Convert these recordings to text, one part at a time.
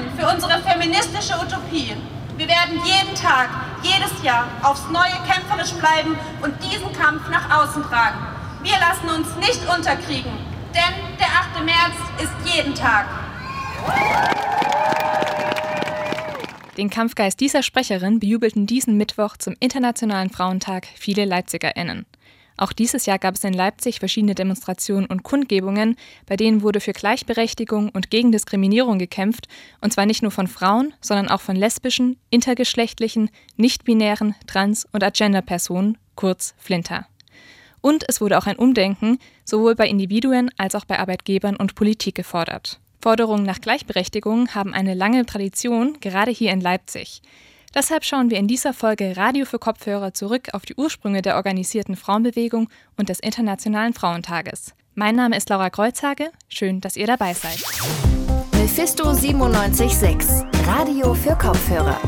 kämpfen für unsere feministische Utopie. Wir werden jeden Tag, jedes Jahr aufs Neue kämpferisch bleiben und diesen Kampf nach außen tragen. Wir lassen uns nicht unterkriegen, denn der 8. März ist jeden Tag. Den Kampfgeist dieser Sprecherin bejubelten diesen Mittwoch zum Internationalen Frauentag viele LeipzigerInnen. Auch dieses Jahr gab es in Leipzig verschiedene Demonstrationen und Kundgebungen, bei denen wurde für Gleichberechtigung und gegen Diskriminierung gekämpft, und zwar nicht nur von Frauen, sondern auch von lesbischen, intergeschlechtlichen, nichtbinären, trans- und Agender-Personen, kurz Flinter. Und es wurde auch ein Umdenken sowohl bei Individuen als auch bei Arbeitgebern und Politik gefordert. Forderungen nach Gleichberechtigung haben eine lange Tradition, gerade hier in Leipzig. Deshalb schauen wir in dieser Folge Radio für Kopfhörer zurück auf die Ursprünge der organisierten Frauenbewegung und des Internationalen Frauentages. Mein Name ist Laura Kreuzhage. Schön, dass ihr dabei seid. Mephisto 976, Radio für Kopfhörer.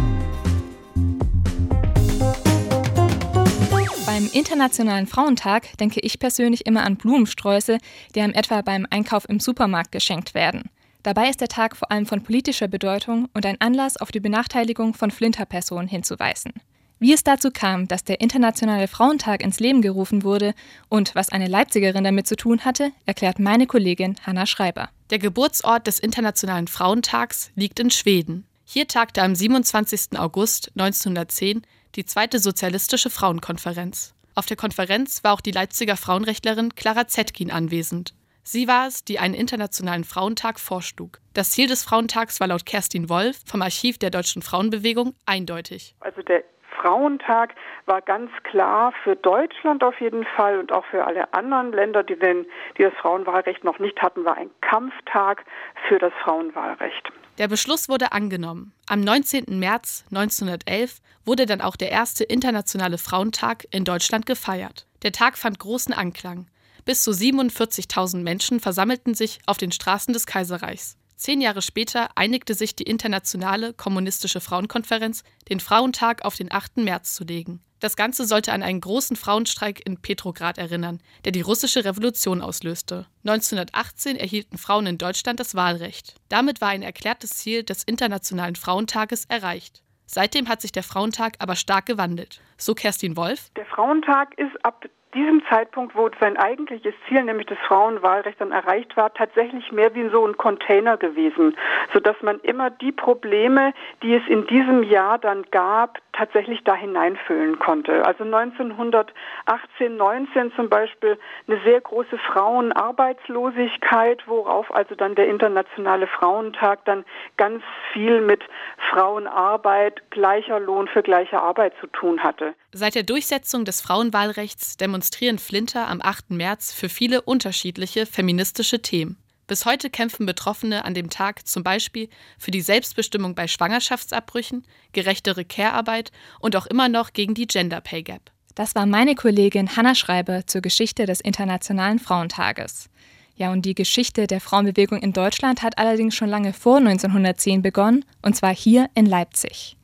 Beim Internationalen Frauentag denke ich persönlich immer an Blumensträuße, die einem etwa beim Einkauf im Supermarkt geschenkt werden. Dabei ist der Tag vor allem von politischer Bedeutung und ein Anlass, auf die Benachteiligung von Flinterpersonen hinzuweisen. Wie es dazu kam, dass der Internationale Frauentag ins Leben gerufen wurde und was eine Leipzigerin damit zu tun hatte, erklärt meine Kollegin Hanna Schreiber. Der Geburtsort des Internationalen Frauentags liegt in Schweden. Hier tagte am 27. August 1910 die zweite sozialistische Frauenkonferenz. Auf der Konferenz war auch die Leipziger Frauenrechtlerin Clara Zetkin anwesend. Sie war es, die einen internationalen Frauentag vorschlug. Das Ziel des Frauentags war laut Kerstin Wolf vom Archiv der deutschen Frauenbewegung eindeutig. Also der Frauentag war ganz klar für Deutschland auf jeden Fall und auch für alle anderen Länder, die, den, die das Frauenwahlrecht noch nicht hatten, war ein Kampftag für das Frauenwahlrecht. Der Beschluss wurde angenommen. Am 19. März 1911 wurde dann auch der erste internationale Frauentag in Deutschland gefeiert. Der Tag fand großen Anklang. Bis zu 47.000 Menschen versammelten sich auf den Straßen des Kaiserreichs. Zehn Jahre später einigte sich die Internationale Kommunistische Frauenkonferenz, den Frauentag auf den 8. März zu legen. Das Ganze sollte an einen großen Frauenstreik in Petrograd erinnern, der die russische Revolution auslöste. 1918 erhielten Frauen in Deutschland das Wahlrecht. Damit war ein erklärtes Ziel des Internationalen Frauentages erreicht. Seitdem hat sich der Frauentag aber stark gewandelt. So Kerstin Wolf. Der Frauentag ist ab diesem Zeitpunkt, wo sein eigentliches Ziel, nämlich das Frauenwahlrecht, dann erreicht war, tatsächlich mehr wie so ein Container gewesen, sodass man immer die Probleme, die es in diesem Jahr dann gab, tatsächlich da hineinfüllen konnte. Also 1918, 19 zum Beispiel eine sehr große Frauenarbeitslosigkeit, worauf also dann der Internationale Frauentag dann ganz viel mit Frauenarbeit, gleicher Lohn für gleiche Arbeit zu tun hatte. Seit der Durchsetzung des Frauenwahlrechts demonstrieren Flinter am 8. März für viele unterschiedliche feministische Themen. Bis heute kämpfen Betroffene an dem Tag zum Beispiel für die Selbstbestimmung bei Schwangerschaftsabbrüchen, gerechtere Care-Arbeit und auch immer noch gegen die Gender Pay Gap. Das war meine Kollegin Hanna Schreiber zur Geschichte des Internationalen Frauentages. Ja, und die Geschichte der Frauenbewegung in Deutschland hat allerdings schon lange vor 1910 begonnen, und zwar hier in Leipzig.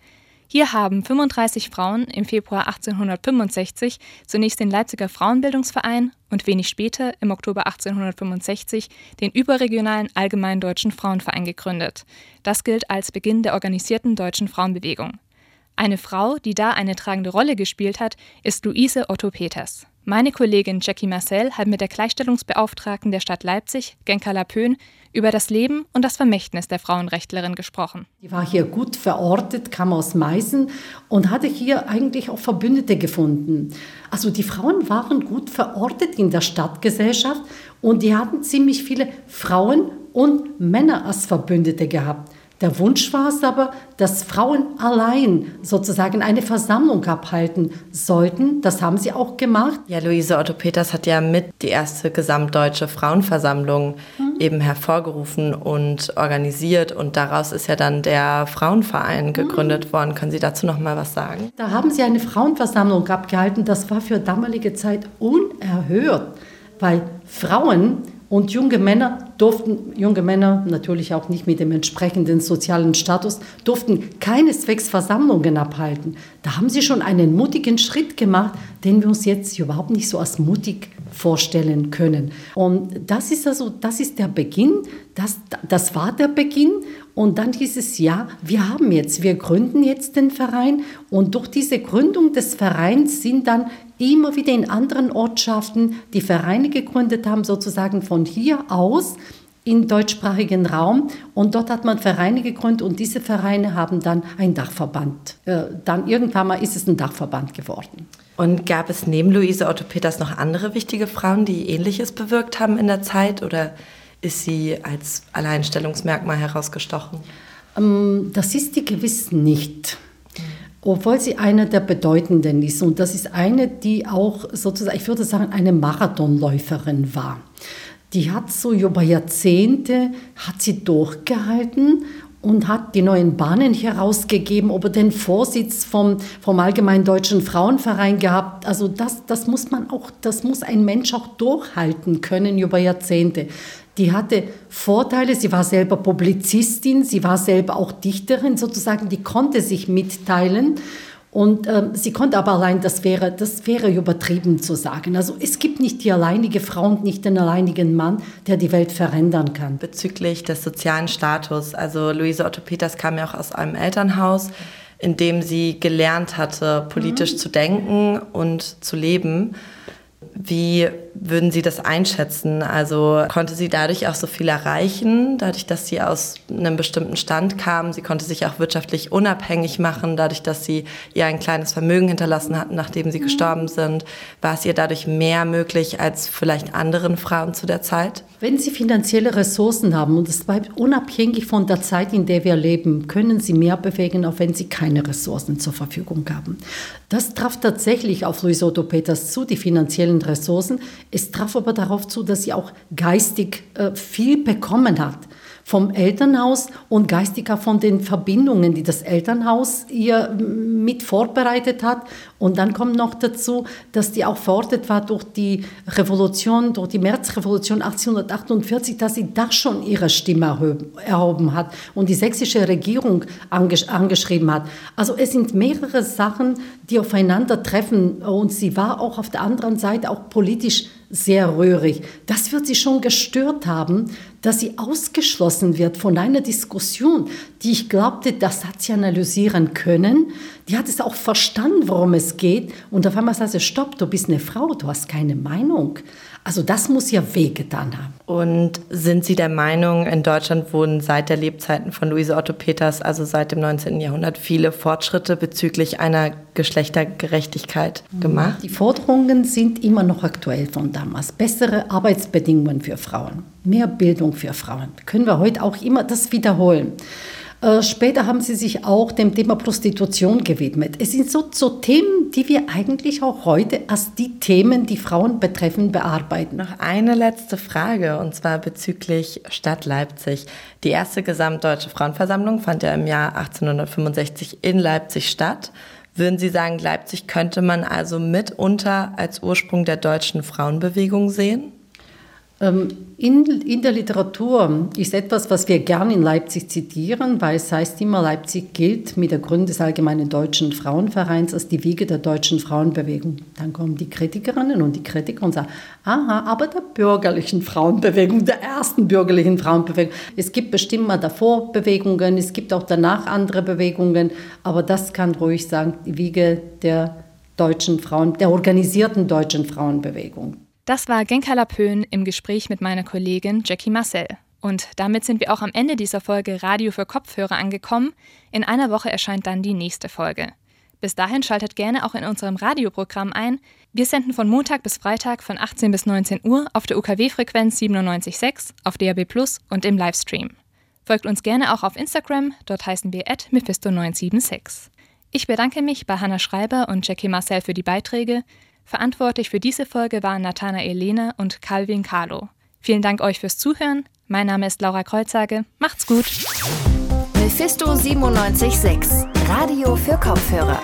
Hier haben 35 Frauen im Februar 1865 zunächst den Leipziger Frauenbildungsverein und wenig später, im Oktober 1865, den überregionalen Allgemeinen Deutschen Frauenverein gegründet. Das gilt als Beginn der organisierten deutschen Frauenbewegung. Eine Frau, die da eine tragende Rolle gespielt hat, ist Luise Otto Peters. Meine Kollegin Jackie Marcel hat mit der Gleichstellungsbeauftragten der Stadt Leipzig, Genka Lapön, über das Leben und das Vermächtnis der Frauenrechtlerin gesprochen. Die war hier gut verortet, kam aus Meißen und hatte hier eigentlich auch Verbündete gefunden. Also die Frauen waren gut verortet in der Stadtgesellschaft und die hatten ziemlich viele Frauen und Männer als Verbündete gehabt. Der Wunsch war es aber, dass Frauen allein sozusagen eine Versammlung abhalten sollten. Das haben sie auch gemacht. Ja, Luise Otto Peters hat ja mit die erste gesamtdeutsche Frauenversammlung mhm. eben hervorgerufen und organisiert. Und daraus ist ja dann der Frauenverein mhm. gegründet mhm. worden. Können Sie dazu noch mal was sagen? Da haben sie eine Frauenversammlung abgehalten. Das war für damalige Zeit unerhört, weil Frauen und junge Männer durften, junge Männer natürlich auch nicht mit dem entsprechenden sozialen Status, durften keineswegs Versammlungen abhalten. Da haben sie schon einen mutigen Schritt gemacht, den wir uns jetzt überhaupt nicht so als mutig vorstellen können. Und das ist also, das ist der Beginn, das, das war der Beginn Und dann hieß es, ja, wir haben jetzt, wir gründen jetzt den Verein. Und durch diese Gründung des Vereins sind dann immer wieder in anderen Ortschaften die Vereine gegründet haben, sozusagen von hier aus im deutschsprachigen Raum. Und dort hat man Vereine gegründet und diese Vereine haben dann einen Dachverband. Äh, dann irgendwann mal ist es ein Dachverband geworden. Und gab es neben Luise Otto Peters noch andere wichtige Frauen, die Ähnliches bewirkt haben in der Zeit? Oder ist sie als Alleinstellungsmerkmal herausgestochen? Ähm, das ist sie gewiss nicht. Obwohl sie eine der bedeutenden ist. Und das ist eine, die auch sozusagen, ich würde sagen, eine Marathonläuferin war. Die hat so über Jahrzehnte, hat sie durchgehalten und hat die neuen Bahnen herausgegeben, ob er den Vorsitz vom, vom Allgemeinen Deutschen Frauenverein gehabt. Also das, das muss man auch, das muss ein Mensch auch durchhalten können über Jahrzehnte die hatte Vorteile. Sie war selber Publizistin, sie war selber auch Dichterin sozusagen, die konnte sich mitteilen. Und ähm, sie konnte aber allein, das wäre, das wäre übertrieben zu sagen. Also es gibt nicht die alleinige Frau und nicht den alleinigen Mann, der die Welt verändern kann. Bezüglich des sozialen Status, also Luise Otto Peters kam ja auch aus einem Elternhaus, in dem sie gelernt hatte, politisch mhm. zu denken und zu leben. Wie würden Sie das einschätzen? Also konnte sie dadurch auch so viel erreichen, dadurch, dass sie aus einem bestimmten Stand kam? Sie konnte sich auch wirtschaftlich unabhängig machen, dadurch, dass sie ihr ein kleines Vermögen hinterlassen hatten, nachdem sie mhm. gestorben sind. War es ihr dadurch mehr möglich als vielleicht anderen Frauen zu der Zeit? Wenn Sie finanzielle Ressourcen haben und es bleibt unabhängig von der Zeit, in der wir leben, können Sie mehr bewegen, auch wenn Sie keine Ressourcen zur Verfügung haben. Das traf tatsächlich auf Luis Otto Peters zu, die finanziellen Ressourcen. Es traf aber darauf zu, dass sie auch geistig äh, viel bekommen hat vom Elternhaus und geistiger von den Verbindungen, die das Elternhaus ihr mit vorbereitet hat. Und dann kommt noch dazu, dass die auch verortet war durch die Revolution, durch die Märzrevolution 1848, dass sie da schon ihre Stimme erhoben hat und die sächsische Regierung angesch angeschrieben hat. Also es sind mehrere Sachen, die aufeinandertreffen und sie war auch auf der anderen Seite auch politisch sehr rührig. Das wird sie schon gestört haben, dass sie ausgeschlossen wird von einer Diskussion, die ich glaubte, das hat sie analysieren können. Die hat es auch verstanden, worum es geht. Und auf einmal sagt sie, stopp, du bist eine Frau, du hast keine Meinung. Also das muss ja wehgetan haben. Und sind Sie der Meinung, in Deutschland wurden seit der Lebzeiten von Luise Otto Peters, also seit dem 19. Jahrhundert, viele Fortschritte bezüglich einer Geschlechtergerechtigkeit gemacht? Die Forderungen sind immer noch aktuell von damals. Bessere Arbeitsbedingungen für Frauen, mehr Bildung für Frauen. Können wir heute auch immer das wiederholen. Äh, später haben sie sich auch dem Thema Prostitution gewidmet. Es sind so, so Themen, die wir eigentlich auch heute als die Themen, die Frauen betreffen, bearbeiten. Noch eine letzte Frage, und zwar bezüglich Stadt Leipzig. Die erste gesamtdeutsche Frauenversammlung fand ja im Jahr 1865 in Leipzig statt. Würden Sie sagen, Leipzig könnte man also mitunter als Ursprung der deutschen Frauenbewegung sehen? Ähm, in, in der Literatur ist etwas, was wir gern in Leipzig zitieren, weil es heißt immer, Leipzig gilt mit der Gründung des Allgemeinen Deutschen Frauenvereins als die Wiege der deutschen Frauenbewegung. Dann kommen die Kritikerinnen und die Kritiker und sagen, aha, aber der bürgerlichen Frauenbewegung, der ersten bürgerlichen Frauenbewegung. Es gibt bestimmt mal davor Bewegungen, es gibt auch danach andere Bewegungen, aber das kann ruhig sagen, die Wiege der deutschen Frauen, der organisierten deutschen Frauenbewegung. Das war Genka Lapön im Gespräch mit meiner Kollegin Jackie Marcel. Und damit sind wir auch am Ende dieser Folge Radio für Kopfhörer angekommen. In einer Woche erscheint dann die nächste Folge. Bis dahin schaltet gerne auch in unserem Radioprogramm ein. Wir senden von Montag bis Freitag von 18 bis 19 Uhr auf der UKW-Frequenz 97.6, auf DAB Plus und im Livestream. Folgt uns gerne auch auf Instagram, dort heißen wir mephisto976. Ich bedanke mich bei Hanna Schreiber und Jackie Marcel für die Beiträge. Verantwortlich für diese Folge waren Nathanael Lehner und Calvin Carlo. Vielen Dank euch fürs Zuhören. Mein Name ist Laura Kreuzage. Macht's gut. Mephisto 976, Radio für Kopfhörer.